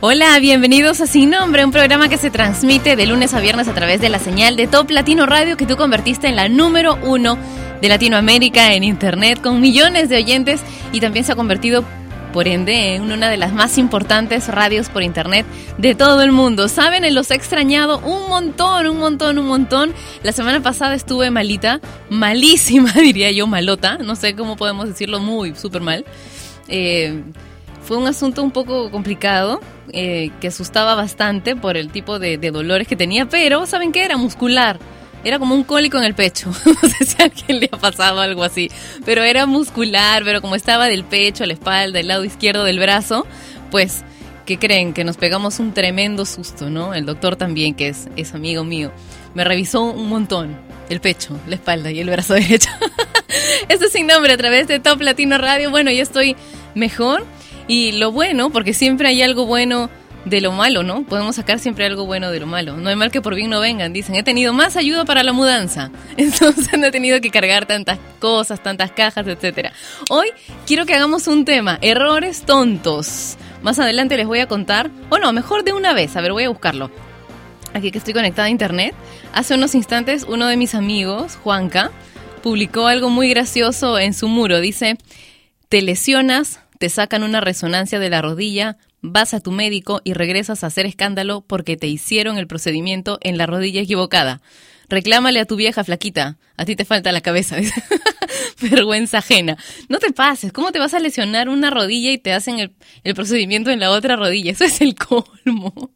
Hola, bienvenidos a Sin Nombre, un programa que se transmite de lunes a viernes a través de la señal de Top Latino Radio que tú convertiste en la número uno de Latinoamérica en Internet con millones de oyentes y también se ha convertido por ende en una de las más importantes radios por internet de todo el mundo. Saben, los he extrañado un montón, un montón, un montón. La semana pasada estuve malita, malísima diría yo, malota, no sé cómo podemos decirlo, muy, súper mal. Eh, fue un asunto un poco complicado, eh, que asustaba bastante por el tipo de, dolores que tenía, pero ¿saben qué? Era muscular. Era como un cólico en el pecho. no sé si a alguien le ha pasado algo así. Pero era muscular, pero como estaba del pecho, a la espalda, el lado izquierdo del brazo, pues, ¿qué creen? Que nos pegamos un tremendo susto, ¿no? El doctor también, que es, es amigo mío, me revisó un montón. El pecho, la espalda y el brazo derecho. Esto es sin nombre a través de Top Latino Radio. Bueno, ya estoy mejor y lo bueno, porque siempre hay algo bueno de lo malo, ¿no? Podemos sacar siempre algo bueno de lo malo. No hay mal que por bien no vengan, dicen. He tenido más ayuda para la mudanza. Entonces no he tenido que cargar tantas cosas, tantas cajas, etcétera. Hoy quiero que hagamos un tema, errores tontos. Más adelante les voy a contar, o no, mejor de una vez, a ver, voy a buscarlo. Aquí que estoy conectada a internet. Hace unos instantes uno de mis amigos, Juanca, publicó algo muy gracioso en su muro. Dice, te lesionas, te sacan una resonancia de la rodilla, vas a tu médico y regresas a hacer escándalo porque te hicieron el procedimiento en la rodilla equivocada. Reclámale a tu vieja flaquita, a ti te falta la cabeza. Vergüenza ajena. No te pases, ¿cómo te vas a lesionar una rodilla y te hacen el, el procedimiento en la otra rodilla? Eso es el colmo.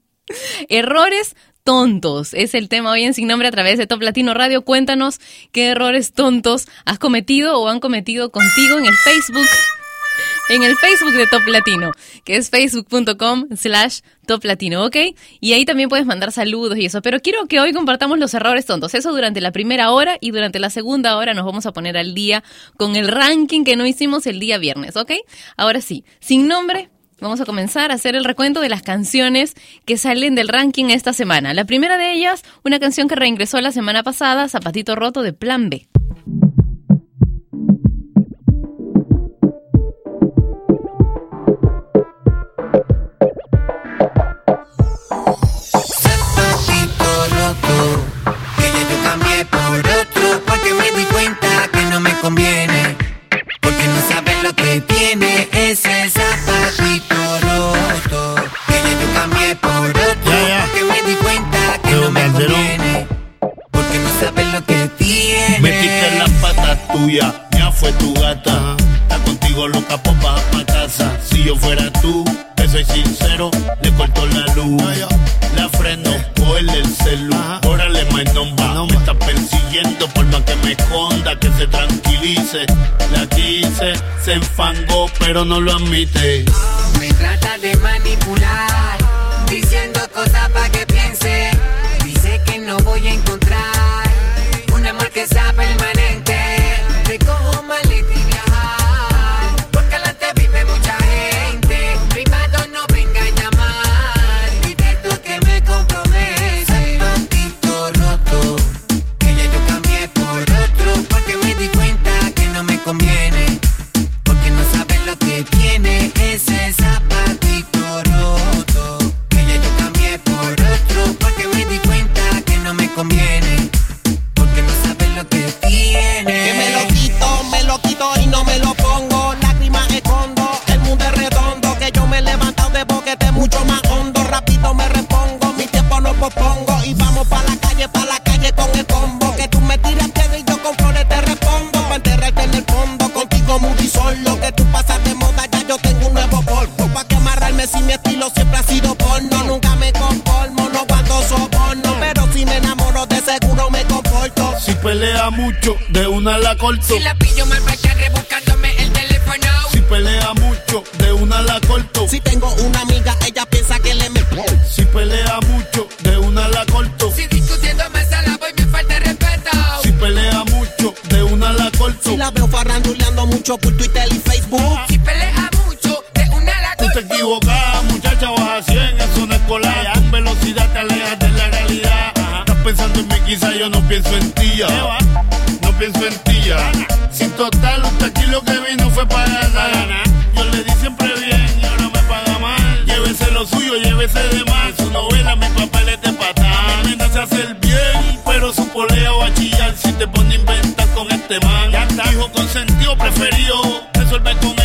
Errores tontos. Es el tema hoy en Sin Nombre a través de Top Latino Radio. Cuéntanos qué errores tontos has cometido o han cometido contigo en el Facebook en el Facebook de Top Latino, que es facebook.com slash Top Latino, ¿ok? Y ahí también puedes mandar saludos y eso. Pero quiero que hoy compartamos los errores tontos. Eso durante la primera hora y durante la segunda hora nos vamos a poner al día con el ranking que no hicimos el día viernes, ¿ok? Ahora sí, sin nombre, Vamos a comenzar a hacer el recuento de las canciones que salen del ranking esta semana. La primera de ellas, una canción que reingresó la semana pasada, Zapatito Roto de Plan B. pero no lo admite. Me trata de una la corto. Si la pillo mal para rebuscándome el teléfono. Si pelea mucho, de una la corto. Si tengo una amiga, ella piensa que le me. Si pelea mucho, de una la corto. Si discutiendo me sala voy me falta respeto. Si pelea mucho, de una la corto. Si la veo faranduleando mucho por Twitter y Facebook. Si pelea mucho, de una la Tú te equivocas, muchacha, vas a 100, es una escolar. Con velocidad te alejas de la realidad. Estás pensando en mí, quizá yo no pienso en ti ya. Pienso en ti ya. Si total, usted aquí lo que vino fue para ganar. Yo le di siempre bien y ahora me paga mal. Llévese lo suyo, llévese de más. Su novela, mi papel es de patán. Mi nena se hace el bien, pero su polea va a si te pone a inventar con este man. Ya está, hijo consentido, preferido. Resuelve con.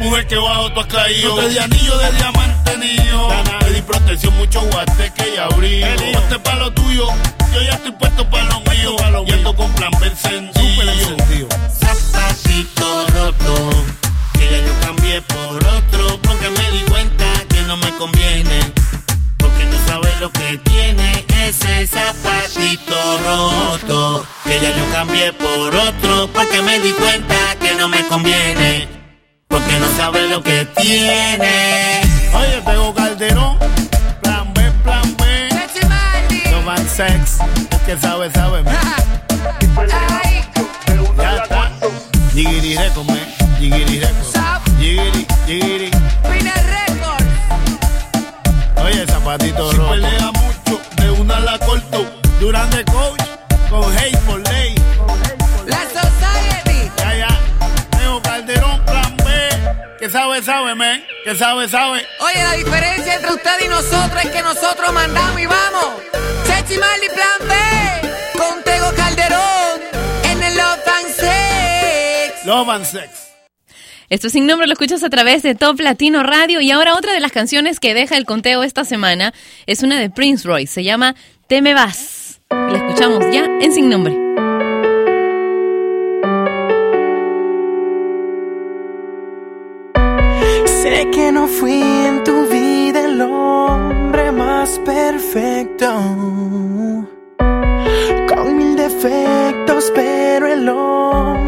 Mujer que bajo tú has caído. No te di anillo de diamante niño. Te di protección, mucho guateque y abrigo. Ponte pa' lo tuyo, yo ya estoy puesto pa' lo mío. Y ando con plan B encendido. Zapatito roto, que ya yo cambié por otro. Porque me di cuenta que no me conviene. Porque no sabes lo que tiene ese zapatito roto. Que ya yo cambié por otro. Porque me di cuenta que no me conviene. Porque no sabe lo que tiene. Oye, tengo Calderón. Plan B, plan B. No van sex. Es que sabe, sabe. Ya está. Jigiri record, man. Jigiri record. Jigiri, jigiri. Oye, zapatito rojo. Si pelea mucho, de una la corto. Durante coach, con hate por sabe, sabe, man. Que sabe, sabe. Oye, la diferencia entre usted y nosotros es que nosotros mandamos y vamos. Chechi Marley Plan B. Con Tego Calderón. En el Love and Sex. Love and sex. Esto sin nombre lo escuchas a través de Top Latino Radio y ahora otra de las canciones que deja el conteo esta semana es una de Prince Royce, se llama Te me vas. Y la escuchamos ya en Sin Nombre. Sé que no fui en tu vida el hombre más perfecto, con mil defectos, pero el hombre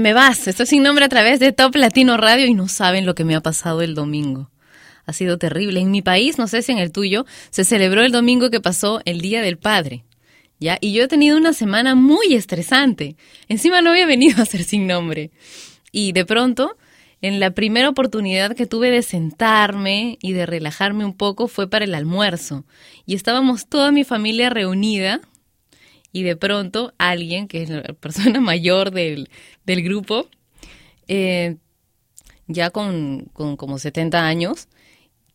Me vas. Estoy sin nombre a través de Top Latino Radio y no saben lo que me ha pasado el domingo. Ha sido terrible. En mi país, no sé si en el tuyo, se celebró el domingo que pasó el Día del Padre. ¿Ya? Y yo he tenido una semana muy estresante. Encima no había venido a ser sin nombre. Y de pronto, en la primera oportunidad que tuve de sentarme y de relajarme un poco fue para el almuerzo. Y estábamos toda mi familia reunida y de pronto alguien, que es la persona mayor del, del grupo, eh, ya con, con como 70 años,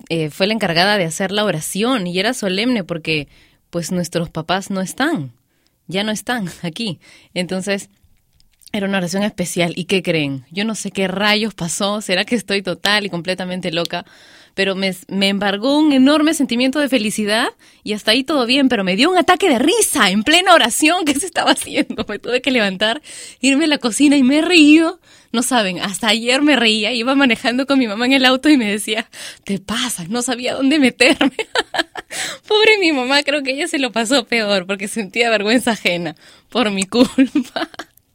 eh, fue la encargada de hacer la oración y era solemne porque pues nuestros papás no están, ya no están aquí. Entonces era una oración especial. ¿Y qué creen? Yo no sé qué rayos pasó, será que estoy total y completamente loca, pero me, me embargó un enorme sentimiento de felicidad y hasta ahí todo bien, pero me dio un ataque de risa en plena oración que se estaba haciendo. Me tuve que levantar, irme a la cocina y me río. No saben, hasta ayer me reía, iba manejando con mi mamá en el auto y me decía, te pasas, no sabía dónde meterme. Pobre mi mamá, creo que ella se lo pasó peor porque sentía vergüenza ajena por mi culpa.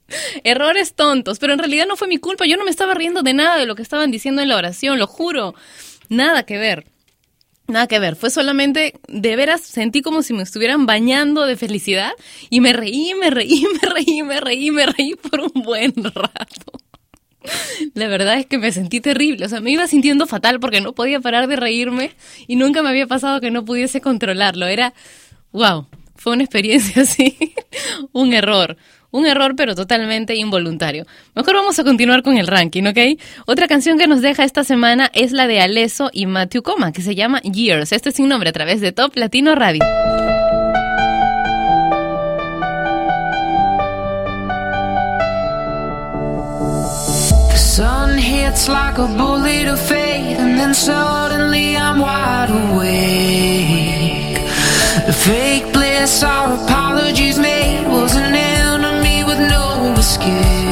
Errores tontos, pero en realidad no fue mi culpa, yo no me estaba riendo de nada de lo que estaban diciendo en la oración, lo juro. Nada que ver. Nada que ver, fue solamente, de veras, sentí como si me estuvieran bañando de felicidad y me reí, me reí, me reí, me reí, me reí por un buen rato. La verdad es que me sentí terrible, o sea, me iba sintiendo fatal porque no podía parar de reírme y nunca me había pasado que no pudiese controlarlo. Era, wow, fue una experiencia así, un error, un error pero totalmente involuntario. Mejor vamos a continuar con el ranking, ¿ok? Otra canción que nos deja esta semana es la de Aleso y Matthew Coma, que se llama Years. Este es sin nombre a través de Top Latino Radio. Sun hits like a bullet of fate, and then suddenly I'm wide awake. The fake bliss, our apologies made, no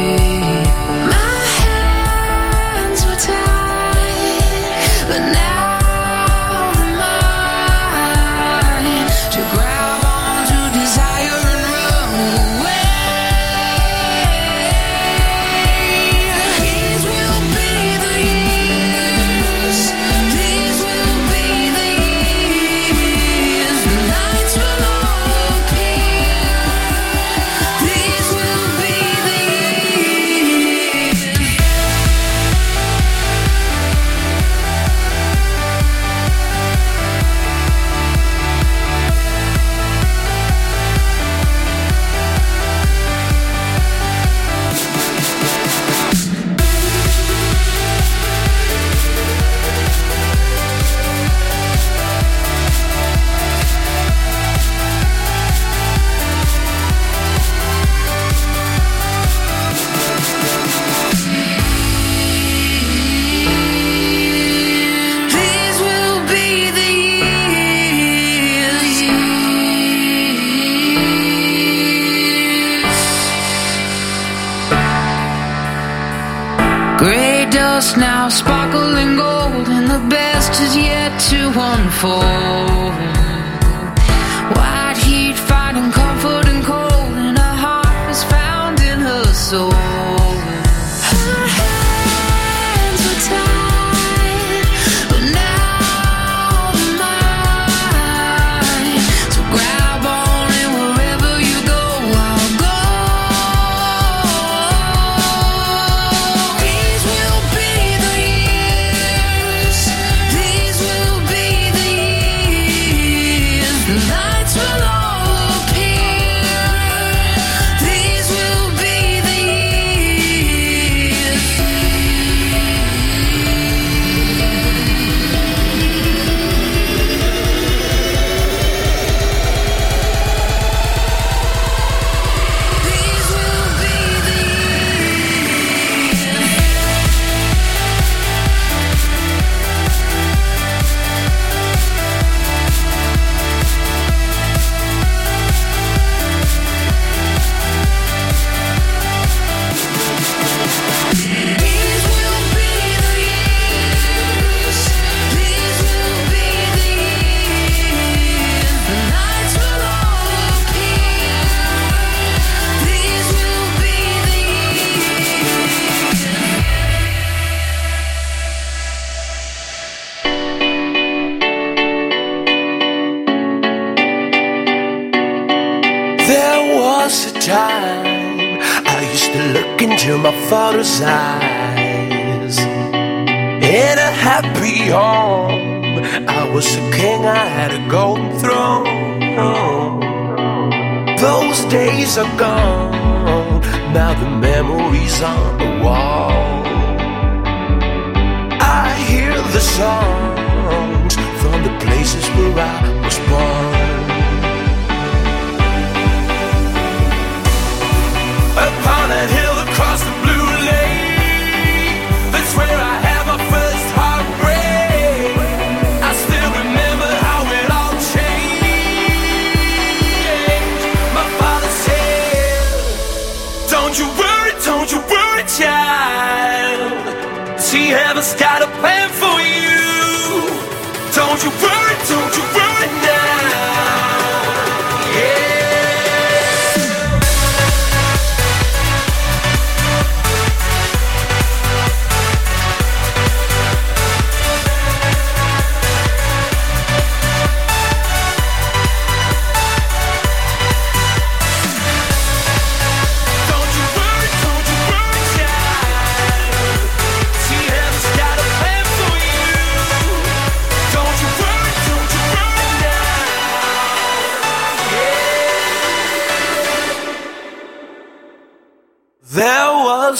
Heaven's got a plan for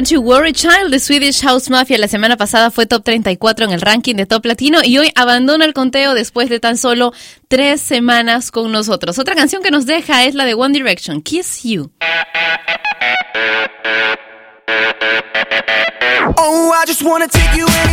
Don't You Worry Child de Swedish House Mafia la semana pasada fue top 34 en el ranking de top latino y hoy abandona el conteo después de tan solo tres semanas con nosotros. Otra canción que nos deja es la de One Direction, Kiss You. Oh, I just wanna take you in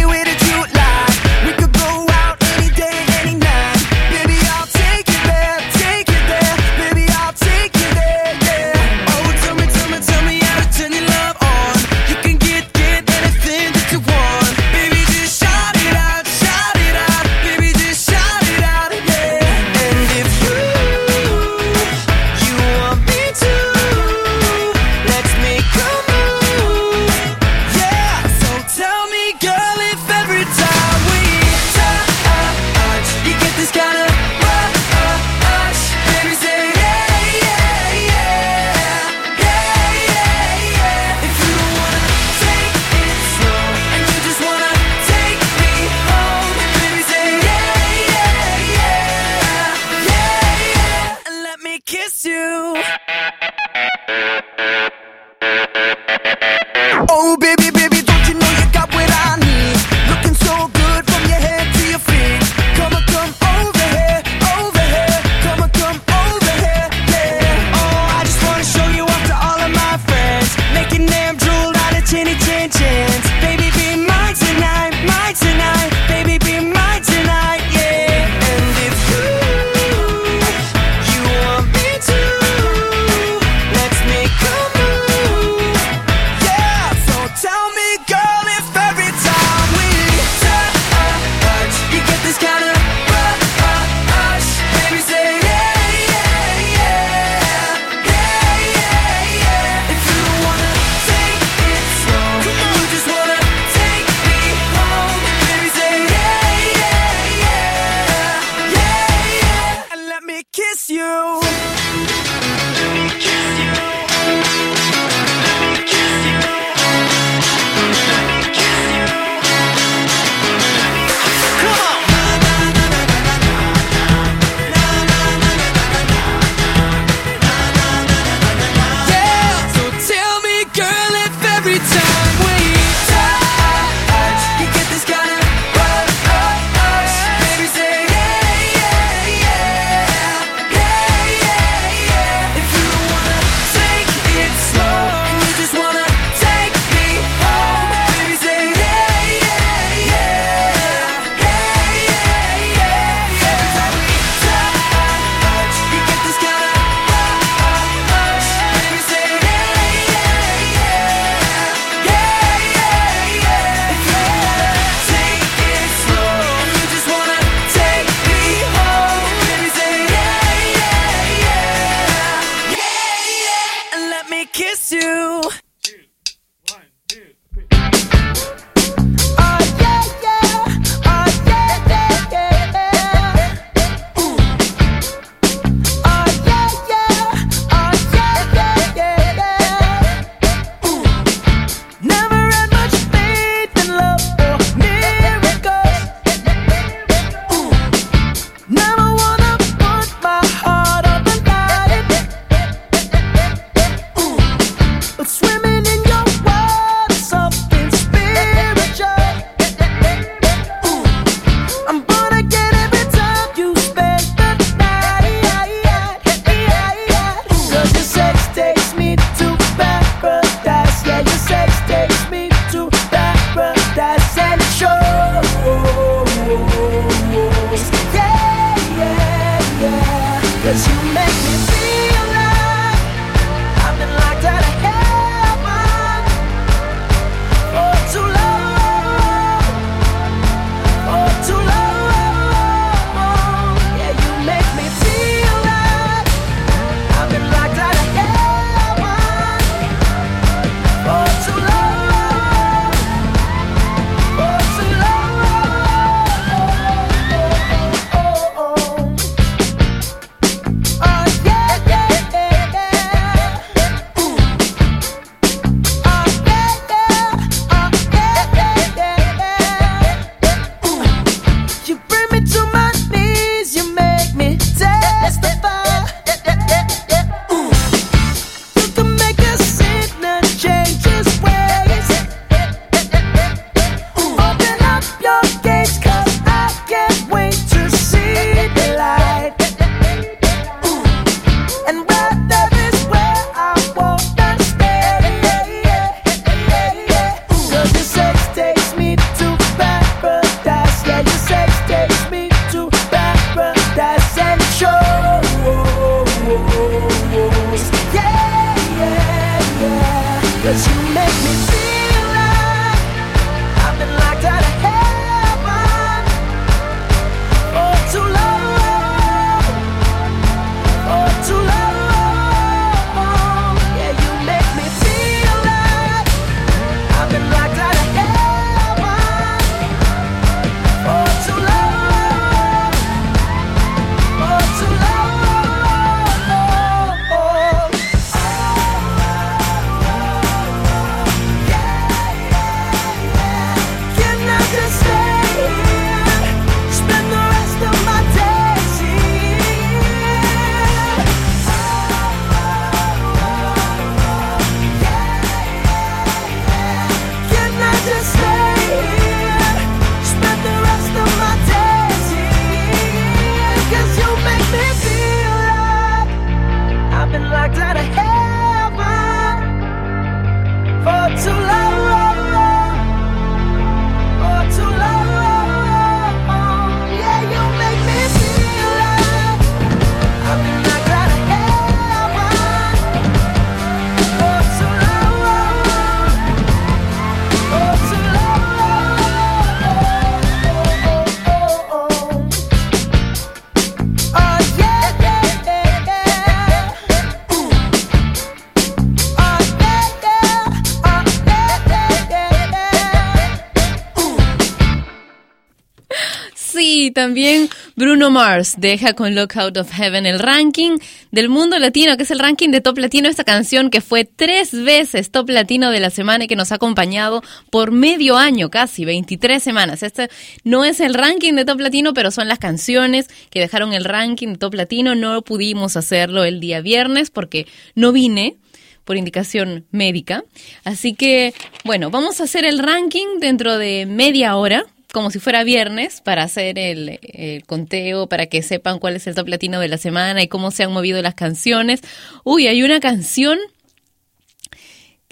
también Bruno Mars deja con Look Out of Heaven el ranking del mundo latino, que es el ranking de Top Latino, esta canción que fue tres veces Top Latino de la semana y que nos ha acompañado por medio año, casi 23 semanas. Este no es el ranking de Top Latino, pero son las canciones que dejaron el ranking de Top Latino. No pudimos hacerlo el día viernes porque no vine por indicación médica. Así que, bueno, vamos a hacer el ranking dentro de media hora, como si fuera viernes, para hacer el, conteo, para que sepan cuál es el top latino de la semana y cómo se han movido las canciones. Uy, hay una canción.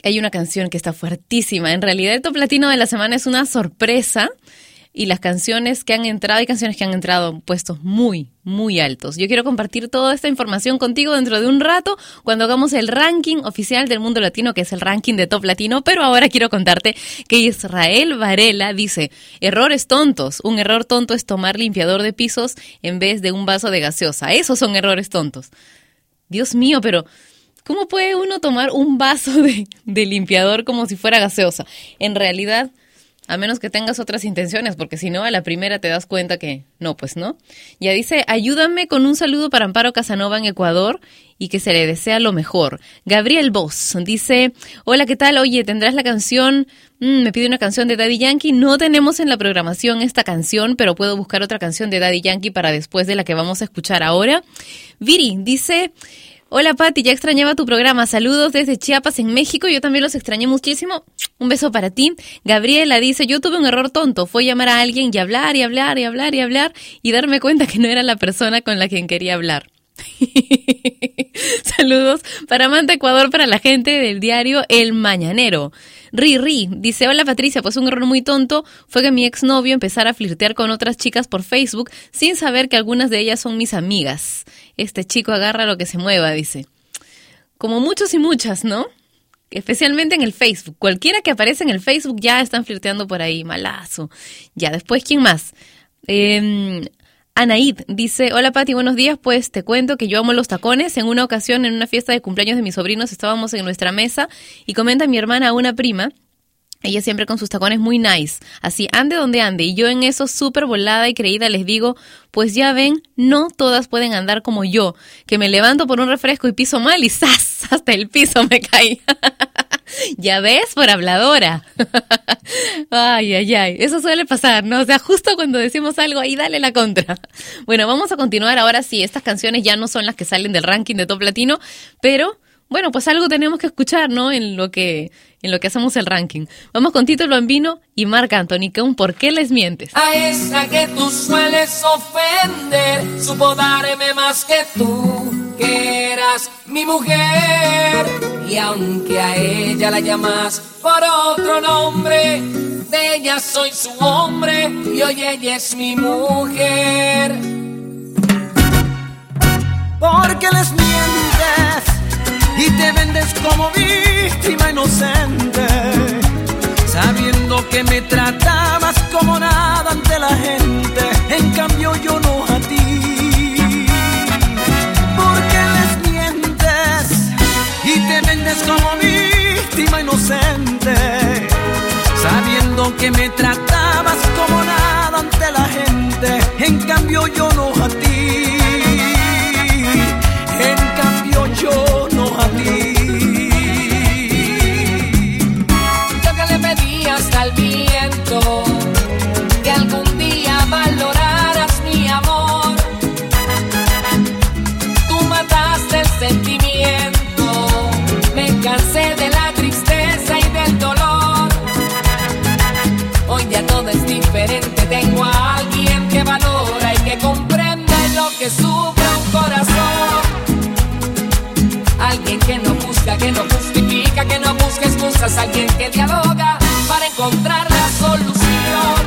Hay una canción que está fuertísima. En realidad, el top latino de la semana es una sorpresa y las canciones que han entrado, hay canciones que han entrado en puestos muy, muy altos. Yo quiero compartir toda esta información contigo dentro de un rato cuando hagamos el ranking oficial del mundo latino, que es el ranking de top latino, pero ahora quiero contarte que Israel Varela dice, errores tontos, un error tonto es tomar limpiador de pisos en vez de un vaso de gaseosa, esos son errores tontos. Dios mío, pero... ¿Cómo puede uno tomar un vaso de, de limpiador como si fuera gaseosa? En realidad, a menos que tengas otras intenciones, porque si no, a la primera te das cuenta que no, pues no. Ya dice, ayúdame con un saludo para Amparo Casanova en Ecuador y que se le desea lo mejor. Gabriel Boss dice, hola, ¿qué tal? Oye, ¿tendrás la canción? Mm, me pide una canción de Daddy Yankee. No tenemos en la programación esta canción, pero puedo buscar otra canción de Daddy Yankee para después de la que vamos a escuchar ahora. Viri dice... Hola Pati, ya extrañaba tu programa. Saludos desde Chiapas en México. Yo también los extrañé muchísimo. Un beso para ti. Gabriela dice, yo tuve un error tonto. Fue llamar a alguien y hablar y hablar y hablar y hablar y darme cuenta que no era la persona con la quien quería hablar. Saludos para Manta Ecuador, para la gente del diario El Mañanero. Ri dice, hola Patricia, pues un error muy tonto fue que mi exnovio empezara a flirtear con otras chicas por Facebook sin saber que algunas de ellas son mis amigas. Este chico agarra lo que se mueva, dice. Como muchos y muchas, ¿no? Especialmente en el Facebook. Cualquiera que aparece en el Facebook ya están flirteando por ahí, malazo. Ya, después, ¿quién más? Eh, Anaid dice, hola Pati, buenos días, pues te cuento que yo amo los tacones. En una ocasión, en una fiesta de cumpleaños de mis sobrinos, estábamos en nuestra mesa y comenta mi hermana a una prima. Ella siempre con sus tacones muy nice. Así, ande donde ande. Y yo en eso súper volada y creída les digo, pues ya ven, no todas pueden andar como yo, que me levanto por un refresco y piso mal y ¡zas! Hasta el piso me cae. ya ves, por habladora. ay, ay, ay. Eso suele pasar, ¿no? O sea, justo cuando decimos algo, ahí dale la contra. Bueno, vamos a continuar ahora sí. Estas canciones ya no son las que salen del ranking de Top Latino, pero bueno, pues algo tenemos que escuchar, ¿no? En lo que, en lo que hacemos el ranking. Vamos con Tito Bambino y Marc Anthony con ¿Por qué les mientes? A esa que tú sueles ofender, supo darme más que tú, que eras mi mujer. Y aunque a ella la llamas por otro nombre, de ella soy su hombre y hoy ella es mi mujer. Porque les mientes y te vendes como víctima inocente, sabiendo que me tratabas como nada ante la gente, en cambio yo no a ti. Porque les mientes y te vendes como víctima inocente, sabiendo que me tratabas como nada ante la gente, en cambio yo no que no busca, que no justifica, que no busca excusas, alguien que dialoga para encontrar la solución.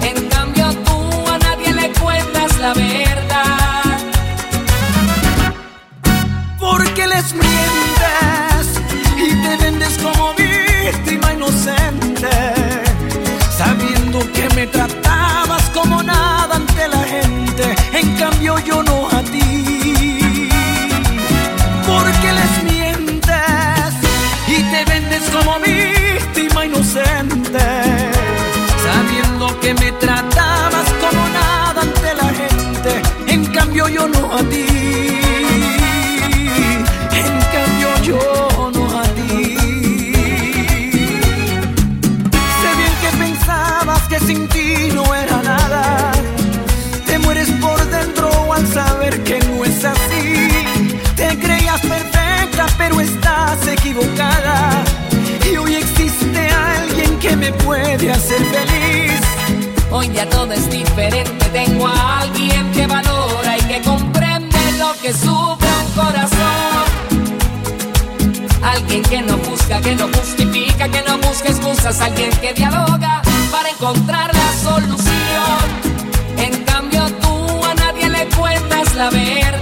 En cambio tú a nadie le cuentas la verdad. Porque les mientes y te vendes como víctima inocente, sabiendo que me tratabas como nada ante la gente, en cambio yo no a ti. En cambio yo no a ti. Sé bien que pensabas que sin ti no era nada. Te mueres por dentro al saber que no es así. Te creías perfecta pero estás equivocada. Y hoy existe alguien que me puede hacer feliz. Hoy ya todo es diferente, tengo a alguien que valora y que comparte lo que sufre un corazón. Alguien que no busca, que no justifica, que no busca excusas. Alguien que dialoga para encontrar la solución. En cambio tú a nadie le cuentas la verdad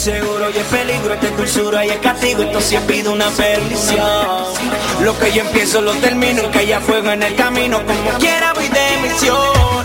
seguro y es peligro, esta es dulzura y es castigo, esto sí pido una perdición. Lo que yo empiezo lo termino, que haya fuego en el camino, como quiera voy de misión.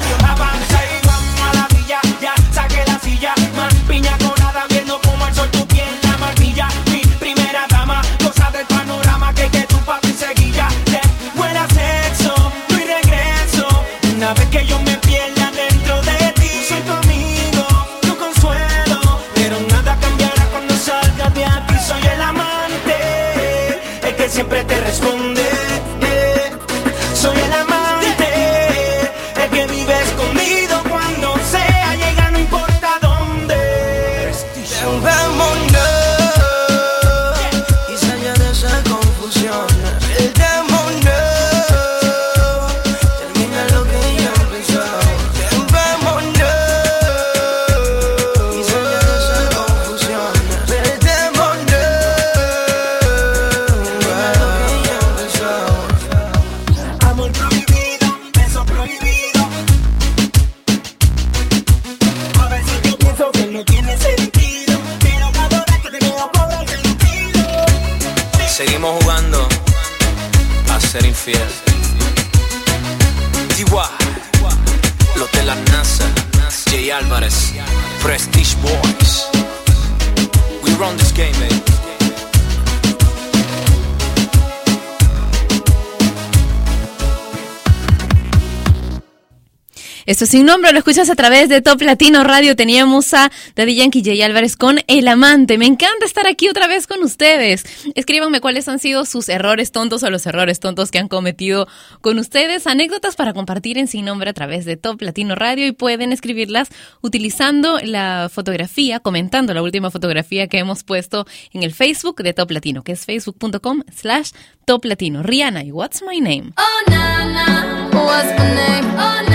Esto es sin nombre, lo escuchas a través de Top Latino Radio. Teníamos a Daddy Yankee J. Álvarez con El Amante. Me encanta estar aquí otra vez con ustedes. Escríbanme cuáles han sido sus errores tontos o los errores tontos que han cometido con ustedes. Anécdotas para compartir en sin nombre a través de Top Latino Radio y pueden escribirlas utilizando la fotografía, comentando la última fotografía que hemos puesto en el Facebook de Top Latino, que es facebook.com slash Top Latino. Rihanna y What's My Name. Oh, what's my name? Oh,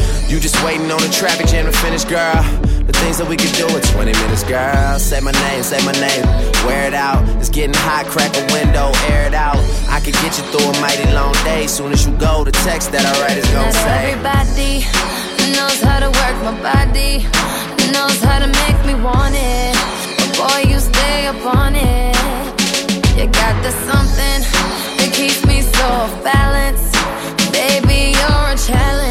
You just waiting on the traffic jam to finish, girl. The things that we could do in 20 minutes, girl. Say my name, say my name. Wear it out. It's getting hot, crack a window, air it out. I could get you through a mighty long day. Soon as you go, the text that I write is gonna Not say. everybody knows how to work my body, knows how to make me want it. But boy, you stay up on it. You got the something that keeps me so off balance. Baby, you're a challenge.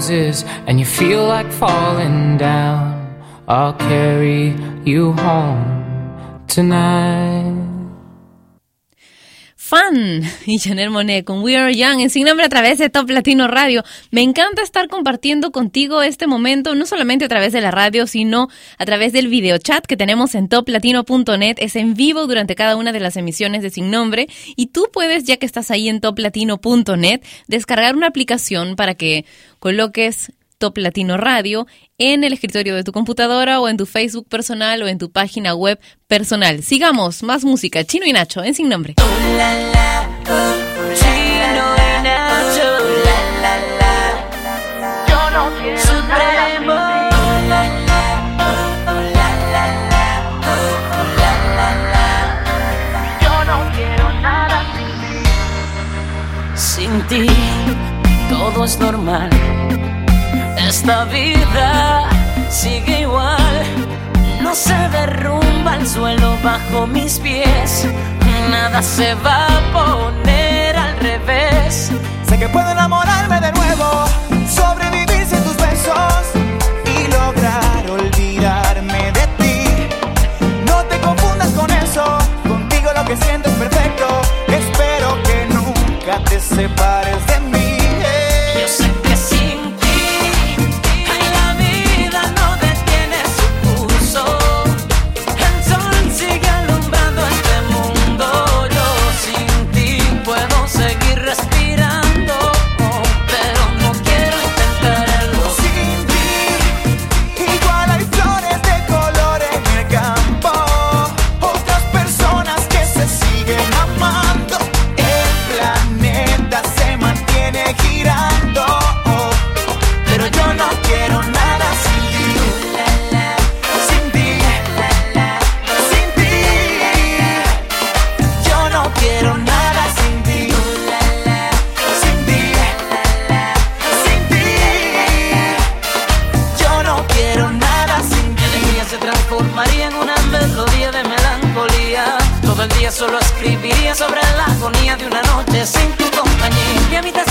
Bar closes and you feel like falling down, I'll carry you home tonight. y Janelle Monet con We Are Young en Sin Nombre a través de Top Latino Radio. Me encanta estar compartiendo contigo este momento, no solamente a través de la radio, sino a través del video chat que tenemos en toplatino.net. Es en vivo durante cada una de las emisiones de Sin Nombre y tú puedes, ya que estás ahí en toplatino.net, descargar una aplicación para que coloques Top Latino Radio en el escritorio de tu computadora o en tu Facebook personal o en tu página web personal. Sigamos, más música. Chino y Nacho en Sin Nombre. Yo no quiero Supremo. Yo no quiero nada Sin ti todo es normal. Esta vida sigue igual. No se derrumba el suelo bajo mis pies nada se va a poner al revés. Sé que puedo enamorarme de nuevo, sobrevivir sin tus besos y lograr olvidarme de ti. No te confundas con eso, contigo lo que siento es perfecto. Espero que nunca te separes de mí. sin tu compañía. Mi habitación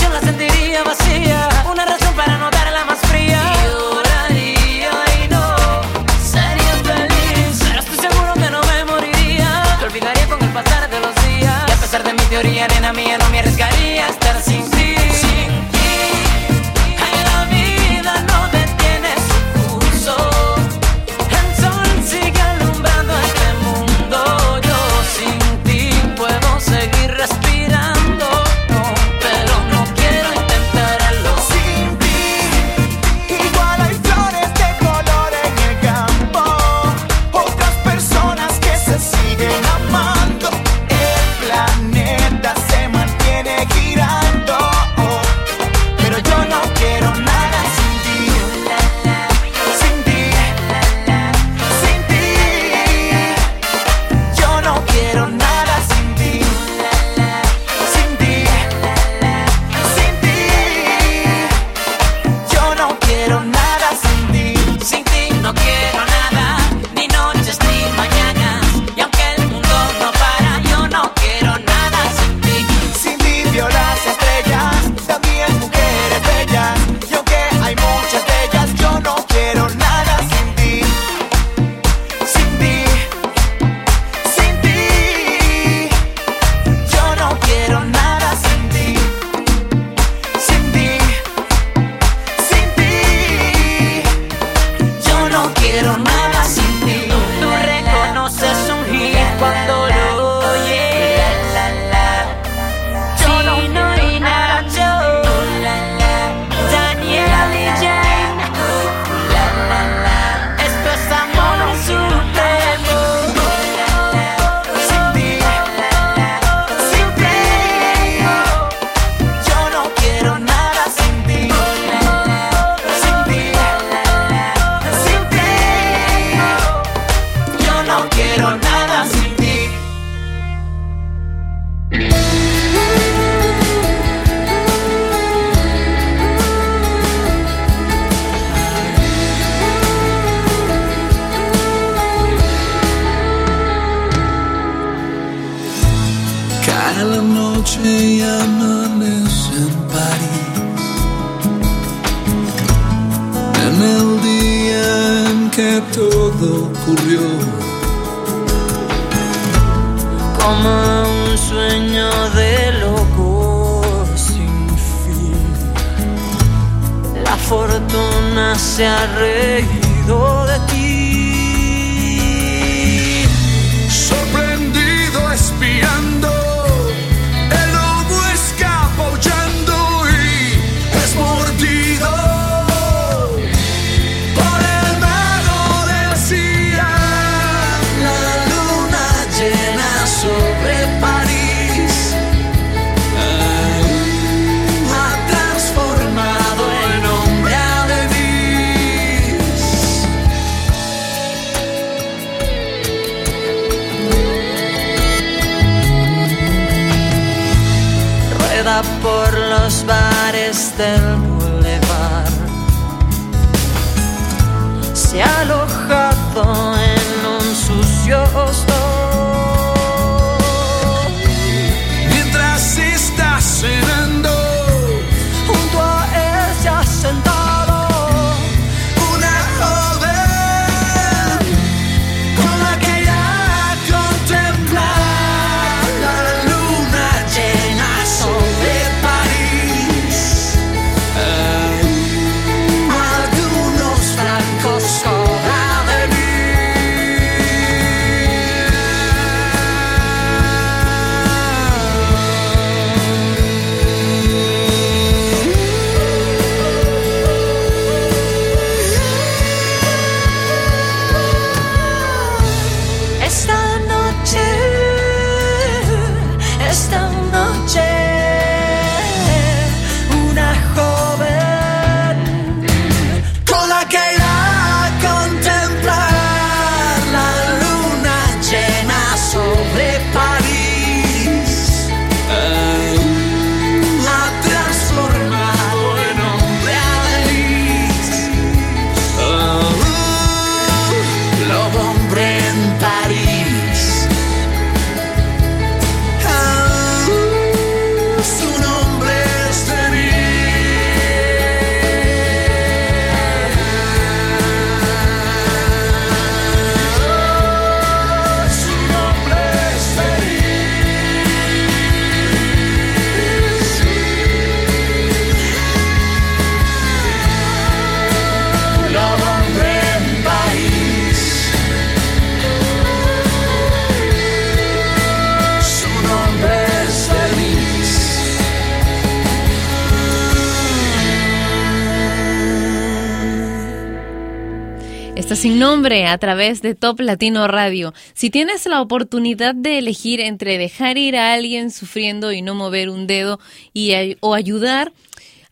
sin nombre a través de Top Latino Radio. Si tienes la oportunidad de elegir entre dejar ir a alguien sufriendo y no mover un dedo y, o ayudar,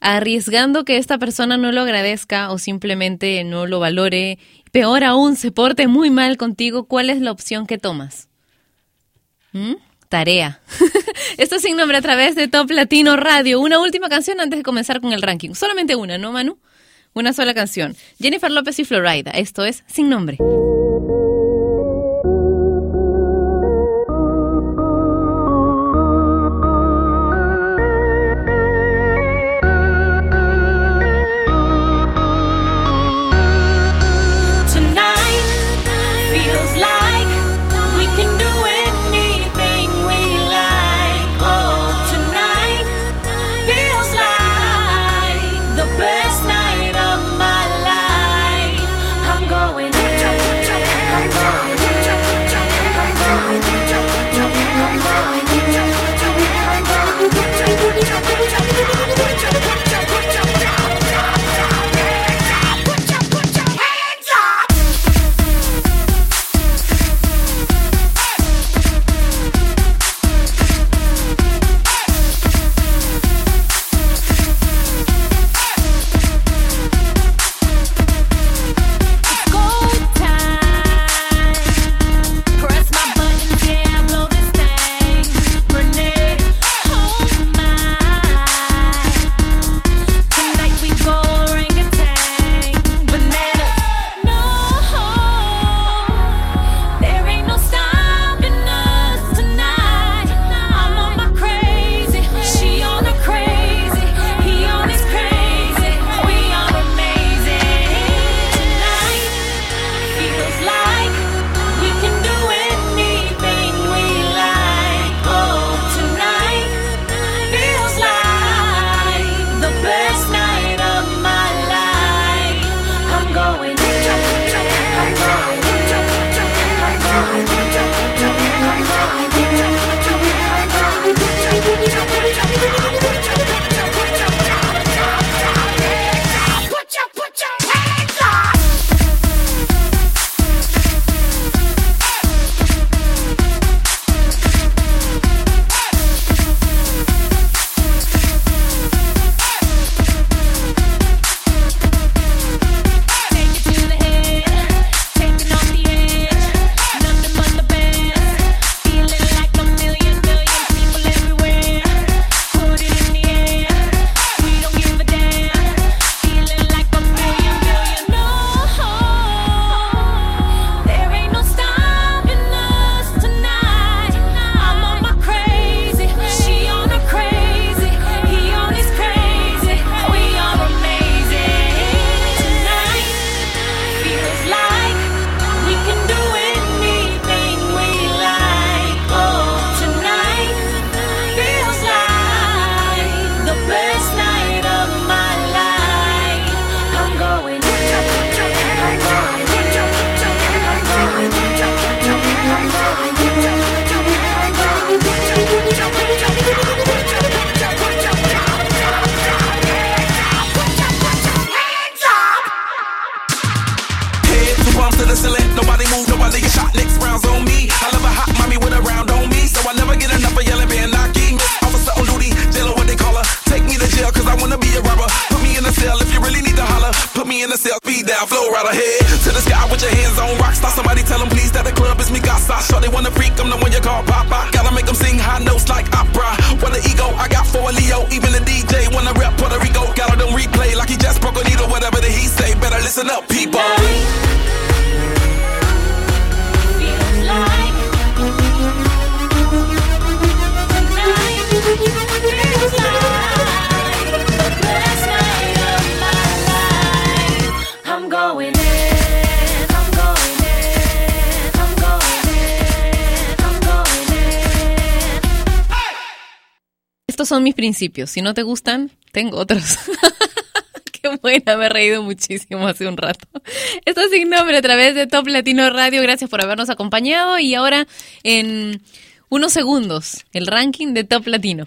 arriesgando que esta persona no lo agradezca o simplemente no lo valore, peor aún, se porte muy mal contigo, ¿cuál es la opción que tomas? ¿Mm? Tarea. Esto es sin nombre a través de Top Latino Radio. Una última canción antes de comenzar con el ranking. Solamente una, ¿no, Manu? Una sola canción. Jennifer López y Florida. Esto es Sin Nombre. Son mis principios. Si no te gustan, tengo otros. Qué buena, me he reído muchísimo hace un rato. Esto es sin nombre a través de Top Latino Radio. Gracias por habernos acompañado. Y ahora, en unos segundos, el ranking de Top Latino.